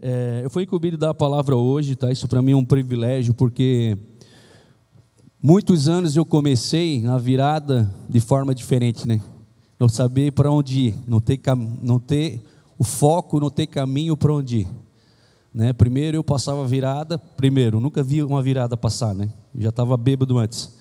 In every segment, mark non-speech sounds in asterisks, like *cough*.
É, eu fui incumbido da palavra hoje, tá? Isso para mim é um privilégio, porque muitos anos eu comecei na virada de forma diferente, né? Não saber para onde ir, não ter, não ter o foco, não ter caminho para onde ir. Né? Primeiro eu passava virada, primeiro, nunca vi uma virada passar, né? Já estava bêbado antes.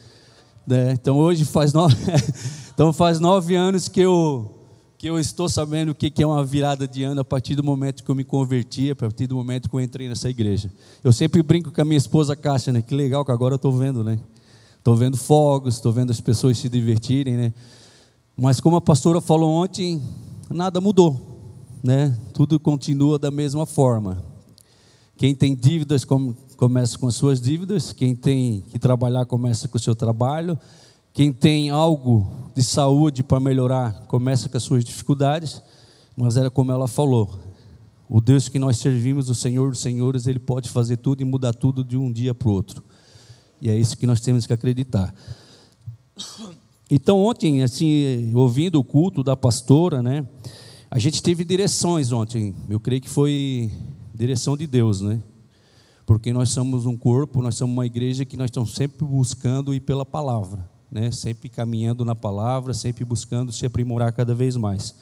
Né? Então hoje faz nove, *laughs* então faz nove anos que eu que eu estou sabendo o que é uma virada de ano a partir do momento que eu me converti, a partir do momento que eu entrei nessa igreja. Eu sempre brinco com a minha esposa Cássia, né? Que legal que agora eu estou vendo, né? Estou vendo fogos, estou vendo as pessoas se divertirem, né? Mas como a pastora falou ontem, nada mudou, né? Tudo continua da mesma forma. Quem tem dívidas começa com as suas dívidas, quem tem que trabalhar começa com o seu trabalho quem tem algo de saúde para melhorar, começa com as suas dificuldades, mas era como ela falou: o Deus que nós servimos, o Senhor dos Senhores, Ele pode fazer tudo e mudar tudo de um dia para o outro. E é isso que nós temos que acreditar. Então, ontem, assim, ouvindo o culto da pastora, né, a gente teve direções ontem. Eu creio que foi direção de Deus, né? Porque nós somos um corpo, nós somos uma igreja que nós estamos sempre buscando ir pela palavra né? sempre caminhando na palavra, sempre buscando se aprimorar cada vez mais.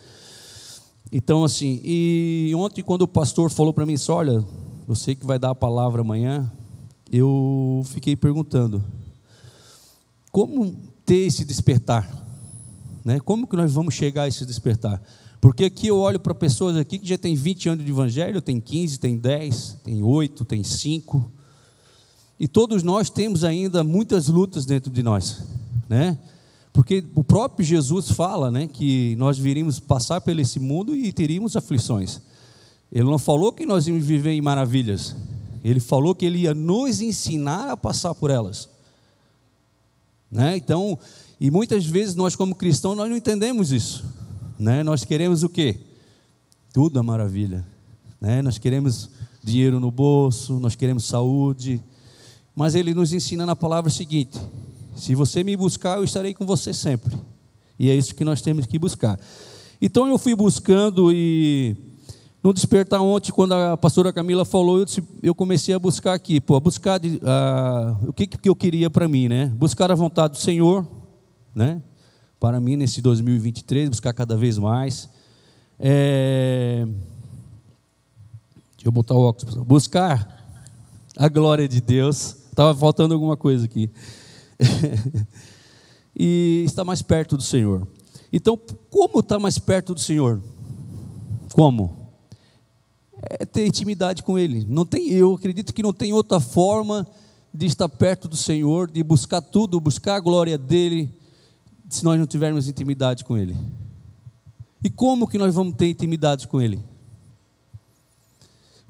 Então, assim, e ontem, quando o pastor falou para mim assim, olha, sei que vai dar a palavra amanhã, eu fiquei perguntando, como ter esse despertar? Né? Como que nós vamos chegar a esse despertar? Porque aqui eu olho para pessoas aqui que já tem 20 anos de evangelho, tem 15, tem 10, tem 8, tem 5. E todos nós temos ainda muitas lutas dentro de nós né? Porque o próprio Jesus fala, né, que nós viríamos passar por esse mundo e teríamos aflições. Ele não falou que nós íamos viver em maravilhas. Ele falou que ele ia nos ensinar a passar por elas. Né? Então, e muitas vezes nós como cristãos nós não entendemos isso, né? Nós queremos o quê? Tudo a maravilha, né? Nós queremos dinheiro no bolso, nós queremos saúde, mas ele nos ensina na palavra seguinte: se você me buscar, eu estarei com você sempre. E é isso que nós temos que buscar. Então eu fui buscando e no despertar ontem, quando a pastora Camila falou, eu, disse, eu comecei a buscar aqui, pô, a buscar de, o que, que eu queria para mim, né? Buscar a vontade do Senhor, né? Para mim nesse 2023, buscar cada vez mais. É... Deixa eu botar o óculos. Buscar a glória de Deus. Estava faltando alguma coisa aqui. *laughs* e está mais perto do Senhor. Então, como está mais perto do Senhor? Como? É ter intimidade com Ele. Não tem, eu acredito que não tem outra forma de estar perto do Senhor, de buscar tudo, buscar a glória dele, se nós não tivermos intimidade com Ele. E como que nós vamos ter intimidade com Ele?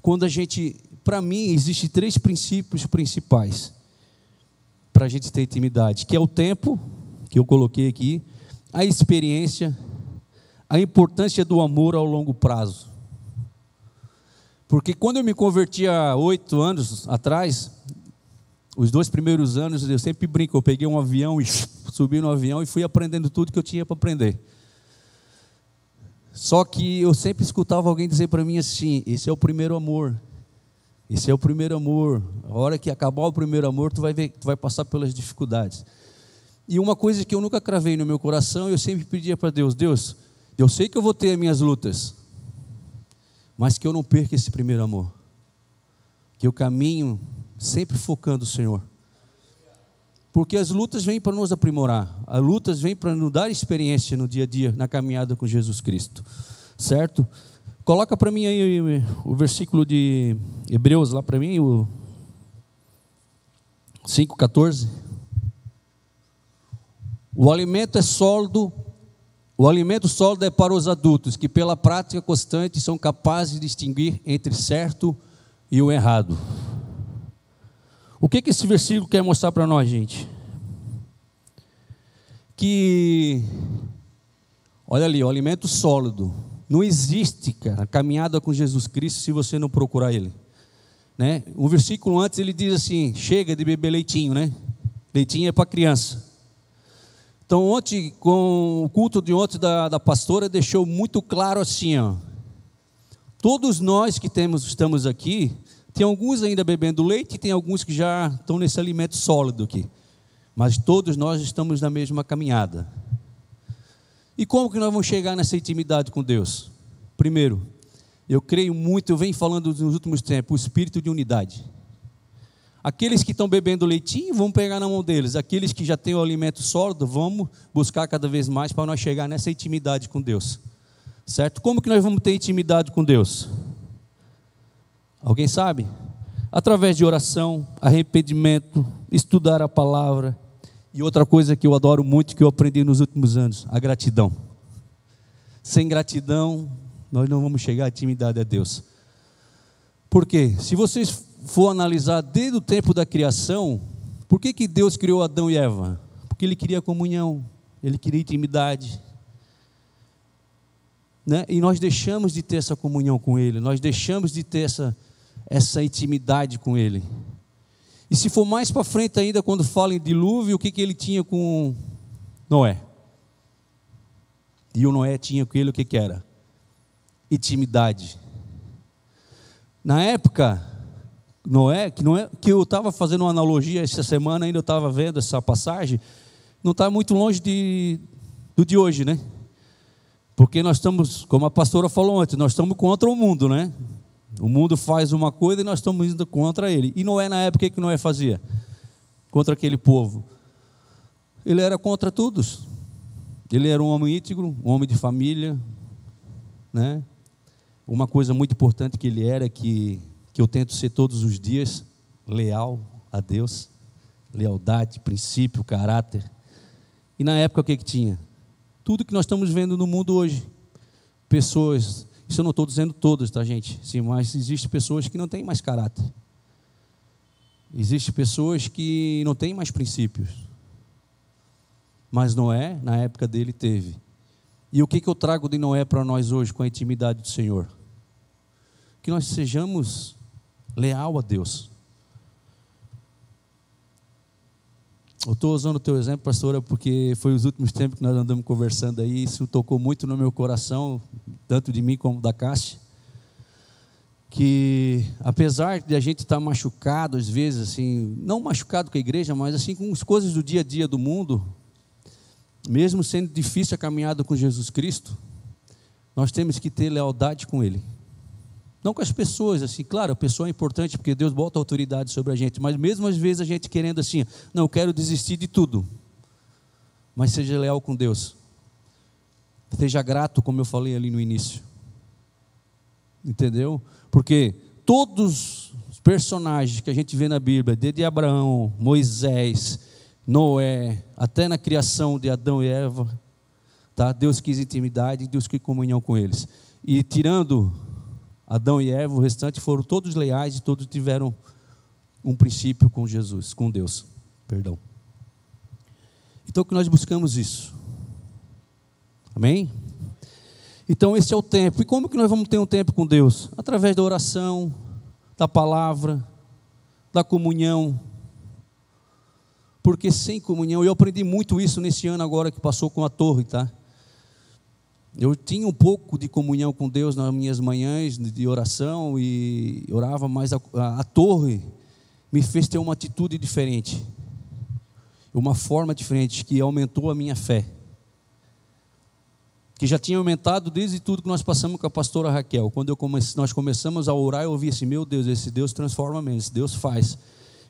Quando a gente, para mim, existem três princípios principais para a gente ter intimidade, que é o tempo, que eu coloquei aqui, a experiência, a importância do amor ao longo prazo. Porque quando eu me converti há oito anos atrás, os dois primeiros anos, eu sempre brinco, eu peguei um avião e *laughs* subi no avião e fui aprendendo tudo que eu tinha para aprender. Só que eu sempre escutava alguém dizer para mim assim: esse é o primeiro amor. Esse é o primeiro amor. A hora que acabar o primeiro amor, tu vai ver, tu vai passar pelas dificuldades. E uma coisa que eu nunca cravei no meu coração, eu sempre pedia para Deus: Deus, eu sei que eu vou ter as minhas lutas, mas que eu não perca esse primeiro amor. Que eu caminho sempre focando o Senhor. Porque as lutas vêm para nos aprimorar, as lutas vêm para nos dar experiência no dia a dia, na caminhada com Jesus Cristo. Certo? Coloca para mim aí o versículo de Hebreus lá para mim, o 5,14. O alimento é sólido, o alimento sólido é para os adultos, que pela prática constante são capazes de distinguir entre certo e o errado. O que, que esse versículo quer mostrar para nós, gente? Que, olha ali, o alimento sólido não existe, cara, caminhada com Jesus Cristo se você não procurar Ele. Né? Um versículo antes ele diz assim: chega de beber leitinho, né? Leitinho é para criança. Então, ontem, com o culto de ontem da, da pastora, deixou muito claro assim: ó, Todos nós que temos, estamos aqui, tem alguns ainda bebendo leite tem alguns que já estão nesse alimento sólido aqui. Mas todos nós estamos na mesma caminhada. E como que nós vamos chegar nessa intimidade com Deus? Primeiro, eu creio muito, eu venho falando nos últimos tempos, o espírito de unidade. Aqueles que estão bebendo leitinho, vamos pegar na mão deles. Aqueles que já têm o alimento sólido, vamos buscar cada vez mais para nós chegar nessa intimidade com Deus. Certo? Como que nós vamos ter intimidade com Deus? Alguém sabe? Através de oração, arrependimento, estudar a palavra. E outra coisa que eu adoro muito, que eu aprendi nos últimos anos, a gratidão. Sem gratidão, nós não vamos chegar à intimidade a Deus. Por quê? Se vocês for analisar desde o tempo da criação, por que, que Deus criou Adão e Eva? Porque Ele queria comunhão, Ele queria intimidade. Né? E nós deixamos de ter essa comunhão com Ele, nós deixamos de ter essa, essa intimidade com Ele. E se for mais para frente ainda, quando fala em dilúvio, o que, que ele tinha com Noé? E o Noé tinha com ele o que, que era? Intimidade. Na época, Noé, que, Noé, que eu estava fazendo uma analogia essa semana, ainda eu estava vendo essa passagem, não está muito longe de, do de hoje, né? Porque nós estamos, como a pastora falou antes, nós estamos contra o mundo, né? O mundo faz uma coisa e nós estamos indo contra ele. E Noé, na época, o que Noé fazia? Contra aquele povo. Ele era contra todos. Ele era um homem íntegro, um homem de família. Né? Uma coisa muito importante que ele era, que que eu tento ser todos os dias leal a Deus, lealdade, princípio, caráter. E na época o que, que tinha? Tudo que nós estamos vendo no mundo hoje. Pessoas, isso eu não estou dizendo todas, tá, gente? Sim, mas existem pessoas que não têm mais caráter. Existem pessoas que não têm mais princípios. Mas Noé, na época dele, teve. E o que, que eu trago de Noé para nós hoje com a intimidade do Senhor? Que nós sejamos leal a Deus. Eu estou usando o teu exemplo, pastora, porque foi os últimos tempos que nós andamos conversando aí, isso tocou muito no meu coração, tanto de mim como da Cássia, que apesar de a gente estar machucado às vezes, assim, não machucado com a igreja, mas assim com as coisas do dia a dia do mundo, mesmo sendo difícil a caminhada com Jesus Cristo, nós temos que ter lealdade com Ele. Não com as pessoas, assim, claro, a pessoa é importante porque Deus bota autoridade sobre a gente, mas mesmo às vezes a gente querendo assim, não, eu quero desistir de tudo. Mas seja leal com Deus. Seja grato, como eu falei ali no início. Entendeu? Porque todos os personagens que a gente vê na Bíblia, desde Abraão, Moisés, Noé, até na criação de Adão e Eva, tá? Deus quis intimidade, Deus quis comunhão com eles. E tirando Adão e Eva, o restante foram todos leais e todos tiveram um princípio com Jesus, com Deus. Perdão. Então que nós buscamos isso. Amém? Então esse é o tempo. E como que nós vamos ter um tempo com Deus? Através da oração, da palavra, da comunhão. Porque sem comunhão, eu aprendi muito isso nesse ano agora que passou com a torre, tá? Eu tinha um pouco de comunhão com Deus nas minhas manhãs de oração e orava, mas a, a, a torre me fez ter uma atitude diferente, uma forma diferente que aumentou a minha fé. Que já tinha aumentado desde tudo que nós passamos com a pastora Raquel. Quando comece, nós começamos a orar, eu ouvi assim: meu Deus, esse Deus transforma mesmo, esse Deus faz.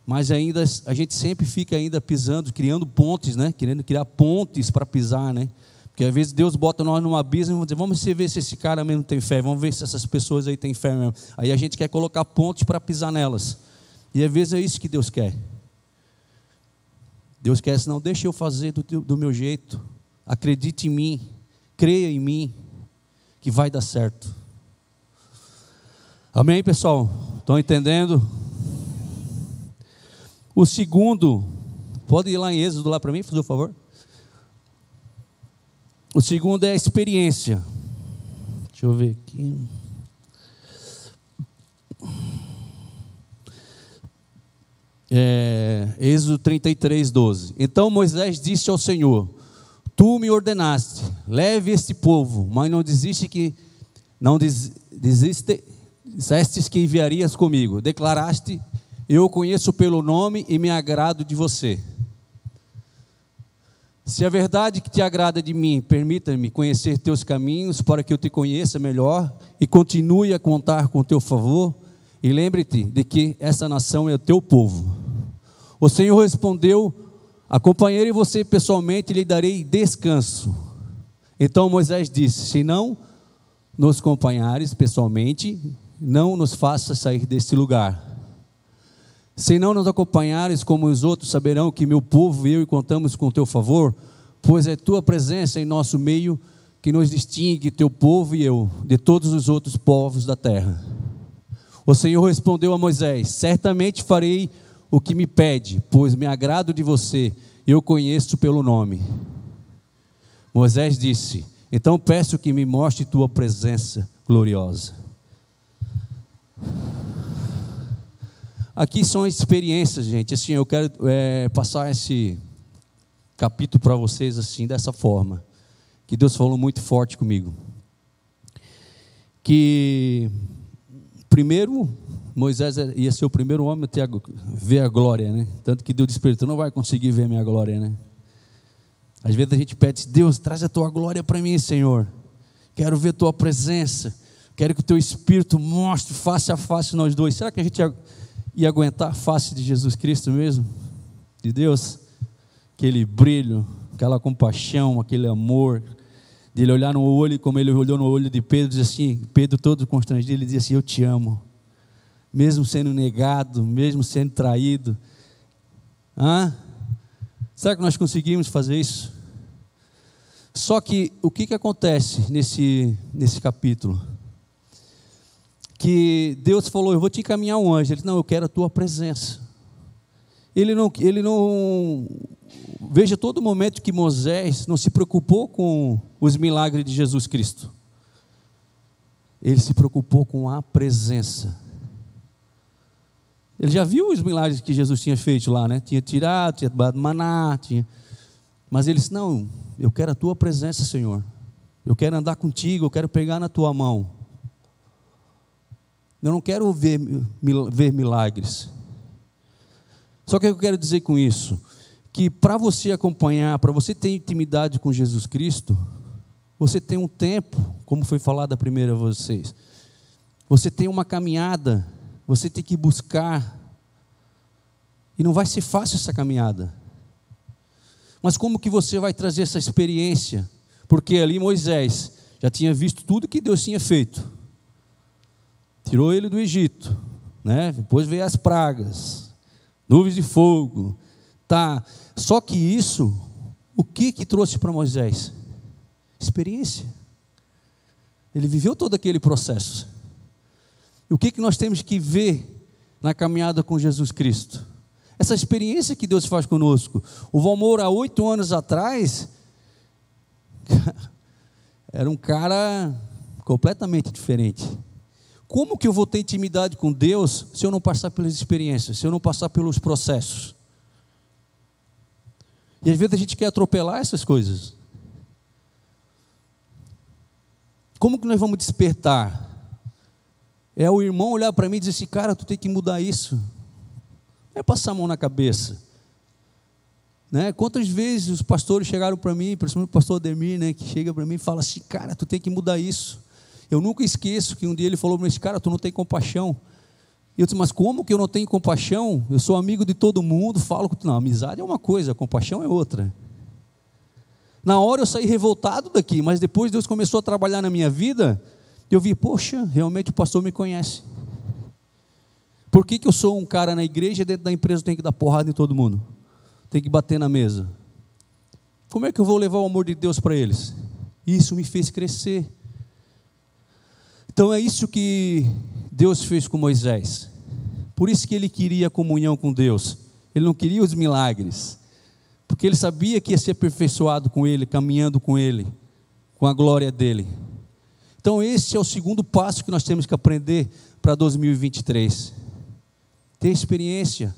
Mas ainda a gente sempre fica ainda pisando, criando pontes, né? Querendo criar pontes para pisar, né? Porque às vezes Deus bota nós num abismo e dizer, vamos ver se esse cara mesmo tem fé, vamos ver se essas pessoas aí têm fé mesmo. Aí a gente quer colocar pontes para pisar nelas. E às vezes é isso que Deus quer. Deus quer, senão deixa eu fazer do, do meu jeito. Acredite em mim, creia em mim, que vai dar certo. Amém, pessoal? Estão entendendo? O segundo, pode ir lá em Êxodo lá para mim, por favor. O segundo é a experiência. Deixa eu ver aqui. É, Êxodo 33, 12. Então Moisés disse ao Senhor: Tu me ordenaste, leve este povo, mas não desiste que não des, dizeste, dissestes que enviarias comigo. Declaraste, eu conheço pelo nome e me agrado de você. Se a verdade que te agrada de mim, permita-me conhecer teus caminhos para que eu te conheça melhor e continue a contar com teu favor. E lembre-te de que essa nação é o teu povo. O Senhor respondeu: Acompanharei você pessoalmente e lhe darei descanso. Então Moisés disse: Se não nos acompanhares pessoalmente, não nos faça sair deste lugar. Se não nos acompanhares, como os outros saberão que meu povo e eu contamos com teu favor, pois é tua presença em nosso meio que nos distingue, teu povo e eu, de todos os outros povos da terra. O Senhor respondeu a Moisés: Certamente farei o que me pede, pois me agrado de você, eu conheço pelo nome. Moisés disse: Então peço que me mostre tua presença gloriosa. Aqui são experiências, gente. Assim, eu quero é, passar esse capítulo para vocês assim dessa forma, que Deus falou muito forte comigo. Que primeiro Moisés ia ser o primeiro homem a ter a, ver a glória, né? Tanto que Deus despertou, não vai conseguir ver a minha glória, né? Às vezes a gente pede, Deus, traz a tua glória para mim, Senhor. Quero ver tua presença. Quero que o teu Espírito mostre face a face nós dois. Será que a gente e aguentar a face de Jesus Cristo mesmo, de Deus, aquele brilho, aquela compaixão, aquele amor, de ele olhar no olho, como ele olhou no olho de Pedro, diz assim, Pedro todo constrangido, ele diz assim, eu te amo, mesmo sendo negado, mesmo sendo traído, Hã? será que nós conseguimos fazer isso? Só que, o que, que acontece nesse, nesse capítulo? Que Deus falou: Eu vou te encaminhar um anjo. Ele disse: Não, eu quero a tua presença. Ele não, ele não. Veja todo momento que Moisés não se preocupou com os milagres de Jesus Cristo. Ele se preocupou com a presença. Ele já viu os milagres que Jesus tinha feito lá, né? Tinha tirado, tinha dado maná, tinha. Mas ele disse: Não, eu quero a tua presença, Senhor. Eu quero andar contigo, eu quero pegar na tua mão. Eu não quero ver, ver milagres. Só que eu quero dizer com isso que para você acompanhar, para você ter intimidade com Jesus Cristo, você tem um tempo, como foi falado a primeira a vocês. Você tem uma caminhada, você tem que buscar. E não vai ser fácil essa caminhada. Mas como que você vai trazer essa experiência? Porque ali Moisés já tinha visto tudo que Deus tinha feito tirou ele do Egito, né? Depois veio as pragas, nuvens de fogo, tá? Só que isso, o que que trouxe para Moisés? Experiência. Ele viveu todo aquele processo. E o que que nós temos que ver na caminhada com Jesus Cristo? Essa experiência que Deus faz conosco. O Valmor, há oito anos atrás, *laughs* era um cara completamente diferente. Como que eu vou ter intimidade com Deus se eu não passar pelas experiências, se eu não passar pelos processos? E às vezes a gente quer atropelar essas coisas. Como que nós vamos despertar? É o irmão olhar para mim e dizer assim, cara, tu tem que mudar isso. Não é passar a mão na cabeça. Né? Quantas vezes os pastores chegaram para mim, principalmente o pastor Ademir, né, que chega para mim e fala assim, cara, tu tem que mudar isso. Eu nunca esqueço que um dia ele falou para mim, cara, tu não tem compaixão. E eu disse, mas como que eu não tenho compaixão? Eu sou amigo de todo mundo, falo com tu. Não, amizade é uma coisa, compaixão é outra. Na hora eu saí revoltado daqui, mas depois Deus começou a trabalhar na minha vida, eu vi, poxa, realmente o pastor me conhece. Por que, que eu sou um cara na igreja e dentro da empresa eu tenho que dar porrada em todo mundo? Tem que bater na mesa. Como é que eu vou levar o amor de Deus para eles? Isso me fez crescer. Então é isso que Deus fez com Moisés. Por isso que ele queria comunhão com Deus. Ele não queria os milagres. Porque ele sabia que ia ser aperfeiçoado com ele, caminhando com ele, com a glória dele. Então esse é o segundo passo que nós temos que aprender para 2023. Ter experiência.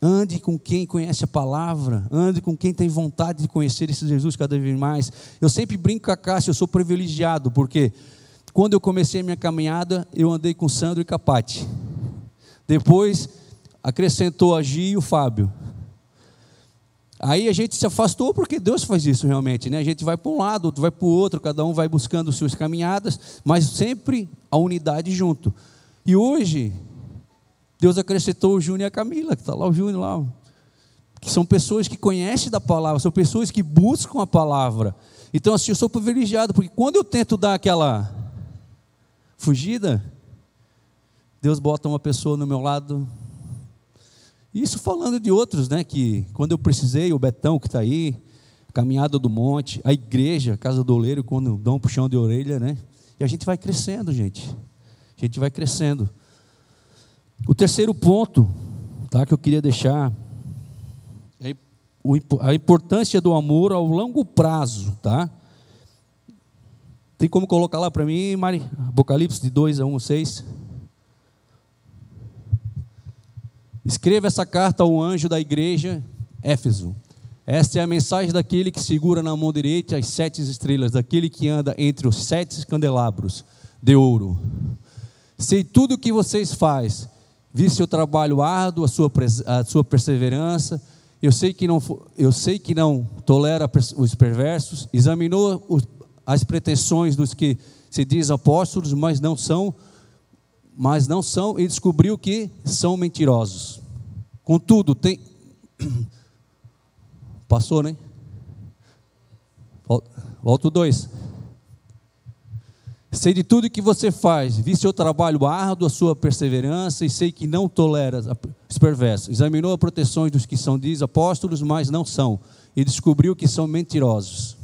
Ande com quem conhece a palavra, ande com quem tem vontade de conhecer esse Jesus cada vez mais. Eu sempre brinco com a Cássia, eu sou privilegiado, porque quando eu comecei minha caminhada, eu andei com Sandro e Capati. Depois acrescentou a Gi e o Fábio. Aí a gente se afastou porque Deus faz isso realmente, né? A gente vai para um lado, outro vai para o outro, cada um vai buscando suas caminhadas, mas sempre a unidade junto. E hoje, Deus acrescentou o Júnior e a Camila, que está lá o Júnior lá, que são pessoas que conhecem da palavra, são pessoas que buscam a palavra. Então, assim, eu sou privilegiado, porque quando eu tento dar aquela fugida, Deus bota uma pessoa no meu lado. Isso falando de outros, né? Que quando eu precisei, o Betão que está aí, Caminhada do Monte, a igreja, Casa do Oleiro, quando dão um puxão de orelha, né? E a gente vai crescendo, gente. A gente vai crescendo. O terceiro ponto, tá? Que eu queria deixar a importância do amor ao longo prazo, tá? Tem como colocar lá para mim, Mari? Apocalipse de 2 a 1, 6. Escreva essa carta ao anjo da igreja, Éfeso. Esta é a mensagem daquele que segura na mão direita as sete estrelas, daquele que anda entre os sete candelabros de ouro. Sei tudo o que vocês fazem, vi seu trabalho árduo, a sua, a sua perseverança, eu sei que não, eu sei que não tolera os perversos, examinou as pretensões dos que se diz apóstolos, mas não são, mas não são, e descobriu que são mentirosos. Contudo, tem. *coughs* Passou, né? Volta o dois. Sei de tudo que você faz, vi seu trabalho árduo, a sua perseverança, e sei que não tolera os perversos. Examinou as proteções dos que são diz apóstolos, mas não são, e descobriu que são mentirosos.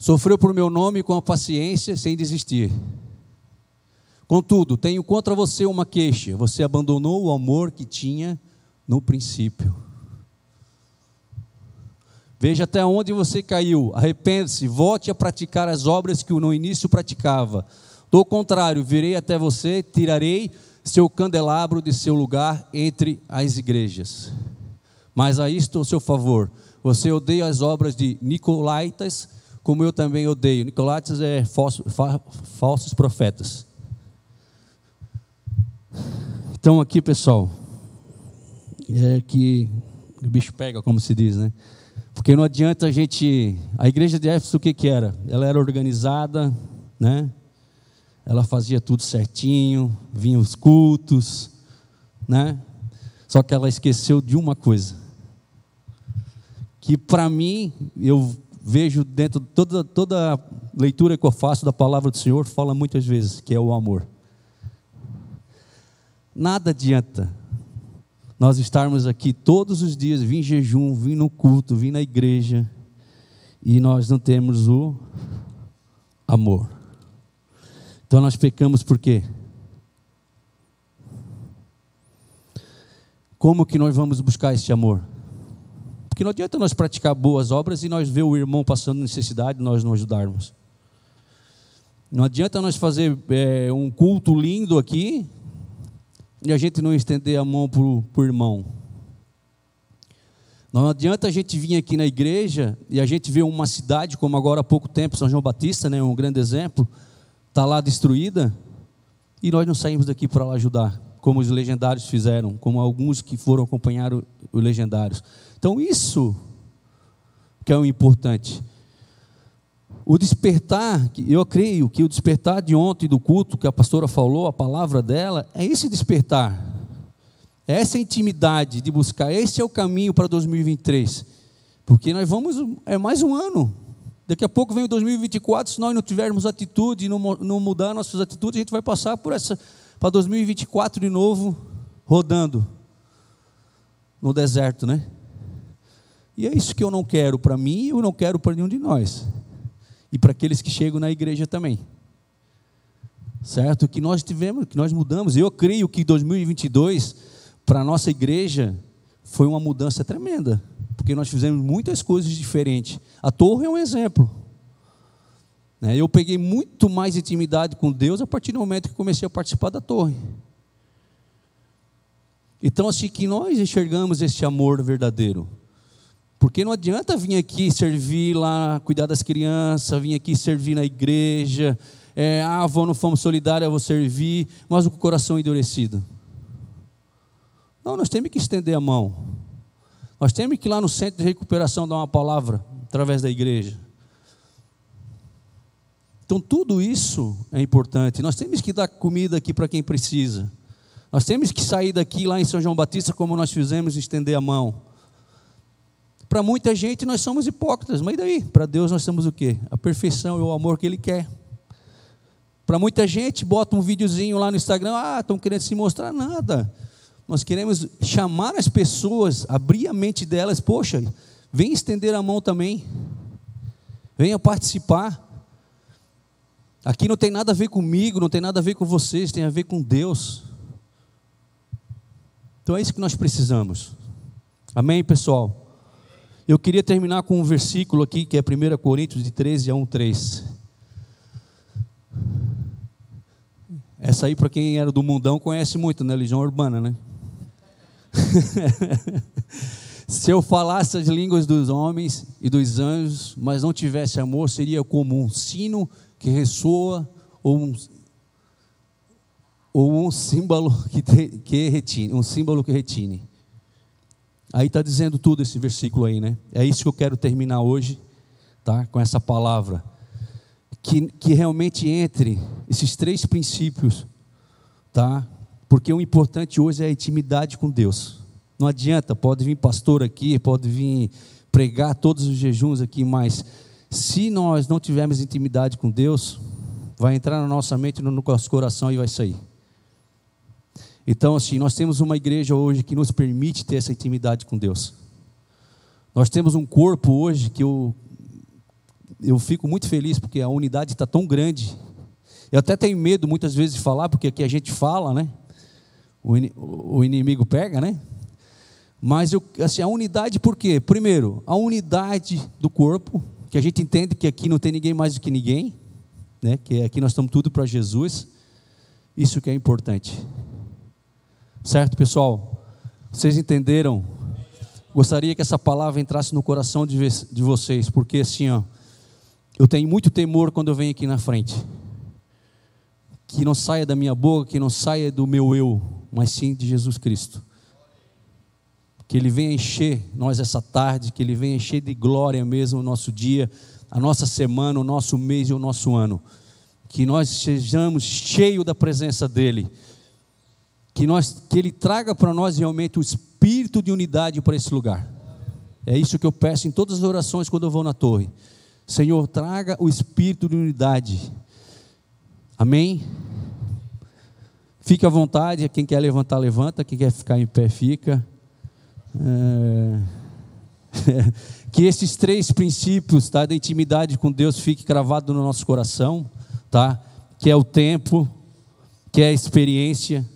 Sofreu por meu nome com a paciência, sem desistir. Contudo, tenho contra você uma queixa: você abandonou o amor que tinha no princípio. Veja até onde você caiu. Arrependa-se, volte a praticar as obras que no início praticava. Do contrário, virei até você, tirarei seu candelabro de seu lugar entre as igrejas. Mas a isto, o seu favor, você odeia as obras de Nicolaitas, como eu também odeio. Nicolaitas é falso, fa, falsos profetas. Então aqui, pessoal, é que o bicho pega, como se diz, né? Porque não adianta a gente. A igreja de Éfeso, o que, que era? Ela era organizada, né? Ela fazia tudo certinho, vinha os cultos, né? Só que ela esqueceu de uma coisa. Que para mim, eu vejo dentro de toda, toda leitura que eu faço da palavra do Senhor, fala muitas vezes, que é o amor. Nada adianta nós estarmos aqui todos os dias, vir em jejum, vir no culto, vir na igreja, e nós não temos o amor. Então nós pecamos por quê? Como que nós vamos buscar esse amor? Porque não adianta nós praticar boas obras e nós ver o irmão passando necessidade e nós não ajudarmos. Não adianta nós fazer é, um culto lindo aqui e a gente não estender a mão para o irmão. Não adianta a gente vir aqui na igreja e a gente ver uma cidade, como agora há pouco tempo, São João Batista, né, um grande exemplo, está lá destruída, e nós não saímos daqui para lá ajudar, como os legendários fizeram, como alguns que foram acompanhar os legendários. Então, isso que é o importante. O despertar, eu creio que o despertar de ontem do culto que a pastora falou, a palavra dela, é esse despertar. É essa intimidade de buscar, esse é o caminho para 2023. Porque nós vamos, é mais um ano. Daqui a pouco vem o 2024, se nós não tivermos atitude, não, não mudar nossas atitudes, a gente vai passar por essa, para 2024 de novo, rodando no deserto, né? E é isso que eu não quero para mim e eu não quero para nenhum de nós e para aqueles que chegam na igreja também. Certo? Que nós tivemos, que nós mudamos. Eu creio que 2022 para a nossa igreja foi uma mudança tremenda, porque nós fizemos muitas coisas diferentes. A torre é um exemplo. Né? Eu peguei muito mais intimidade com Deus a partir do momento que comecei a participar da torre. Então, assim que nós enxergamos esse amor verdadeiro, Porque não adianta vir aqui servir lá, cuidar das crianças, vir aqui servir na igreja, é, ah, vou no Fomos Solidária, vou servir, mas com o coração endurecido. Não, nós temos que estender a mão. Nós temos que ir lá no centro de recuperação dar uma palavra através da igreja. Então, tudo isso é importante. Nós temos que dar comida aqui para quem precisa. Nós temos que sair daqui lá em São João Batista, como nós fizemos, estender a mão. Para muita gente nós somos hipócritas, mas e daí? Para Deus nós temos o quê? A perfeição e o amor que Ele quer. Para muita gente, bota um videozinho lá no Instagram, ah, estão querendo se mostrar nada. Nós queremos chamar as pessoas, abrir a mente delas, poxa, vem estender a mão também. Venha participar. Aqui não tem nada a ver comigo, não tem nada a ver com vocês, tem a ver com Deus. Então é isso que nós precisamos. Amém, pessoal? Eu queria terminar com um versículo aqui, que é 1 Coríntios de 13 a 1, 3. Essa aí, para quem era do mundão, conhece muito, né? Legião urbana, né? *laughs* Se eu falasse as línguas dos homens e dos anjos, mas não tivesse amor, seria como um sino que ressoa ou um, ou um símbolo que, que retine, um símbolo que retine. Aí está dizendo tudo esse versículo aí, né? É isso que eu quero terminar hoje, tá? Com essa palavra. Que, que realmente entre esses três princípios, tá? Porque o importante hoje é a intimidade com Deus. Não adianta, pode vir pastor aqui, pode vir pregar todos os jejuns aqui, mas se nós não tivermos intimidade com Deus, vai entrar na nossa mente, no nosso coração e vai sair. Então, assim, nós temos uma igreja hoje que nos permite ter essa intimidade com Deus. Nós temos um corpo hoje que eu, eu fico muito feliz porque a unidade está tão grande. Eu até tenho medo muitas vezes de falar, porque aqui a gente fala, né? O, o inimigo pega, né? Mas eu, assim, a unidade por quê? Primeiro, a unidade do corpo, que a gente entende que aqui não tem ninguém mais do que ninguém, né? Que aqui nós estamos tudo para Jesus. Isso que é importante. Certo, pessoal? Vocês entenderam? Gostaria que essa palavra entrasse no coração de, vocês, porque assim, ó, eu tenho muito temor quando eu venho aqui na frente. Que não saia da minha boca, que não saia do meu eu, mas sim de Jesus Cristo. Que Ele venha encher nós essa tarde, que Ele venha encher de glória mesmo o nosso dia, a nossa semana, o nosso mês e o nosso ano. Que nós sejamos cheios da presença dEle que, nós, que Ele traga para nós realmente o espírito de unidade para esse lugar. É isso que eu peço em todas as orações quando eu vou na torre. Senhor, traga o espírito de unidade. Amém? Fique à vontade, quem quer levantar, levanta, quem quer ficar em pé, fica. É... *laughs* que esses três princípios tá, da intimidade com Deus fique gravado no nosso coração, tá? que é o tempo, que é a experiência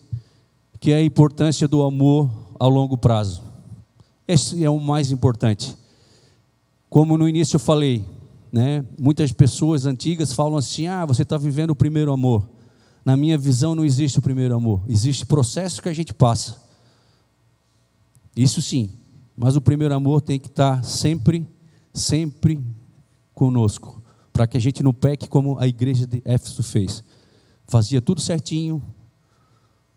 que é a importância do amor ao longo prazo. Esse é o mais importante. Como no início eu falei, né, muitas pessoas antigas falam assim: ah, você está vivendo o primeiro amor. Na minha visão, não existe o primeiro amor, existe processo que a gente passa. Isso sim, mas o primeiro amor tem que estar sempre, sempre conosco, para que a gente não peque como a igreja de Éfeso fez. Fazia tudo certinho,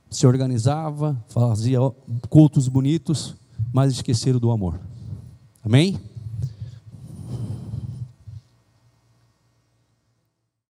se organizava, fazia cultos bonitos, mas esqueceram do amor. Amém?